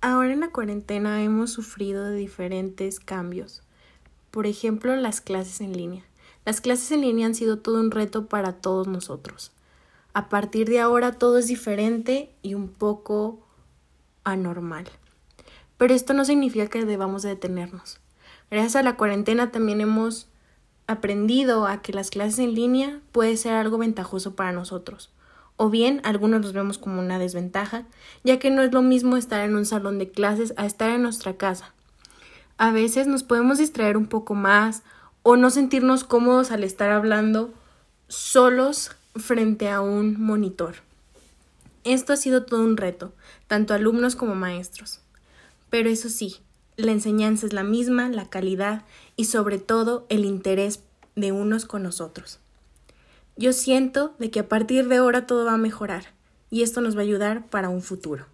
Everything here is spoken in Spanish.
Ahora en la cuarentena hemos sufrido de diferentes cambios. Por ejemplo, las clases en línea. Las clases en línea han sido todo un reto para todos nosotros. A partir de ahora todo es diferente y un poco anormal. Pero esto no significa que debamos detenernos. Gracias a la cuarentena también hemos aprendido a que las clases en línea puede ser algo ventajoso para nosotros o bien algunos los vemos como una desventaja, ya que no es lo mismo estar en un salón de clases a estar en nuestra casa. A veces nos podemos distraer un poco más o no sentirnos cómodos al estar hablando solos frente a un monitor. Esto ha sido todo un reto, tanto alumnos como maestros. Pero eso sí, la enseñanza es la misma, la calidad y sobre todo el interés de unos con nosotros. Yo siento de que a partir de ahora todo va a mejorar y esto nos va a ayudar para un futuro.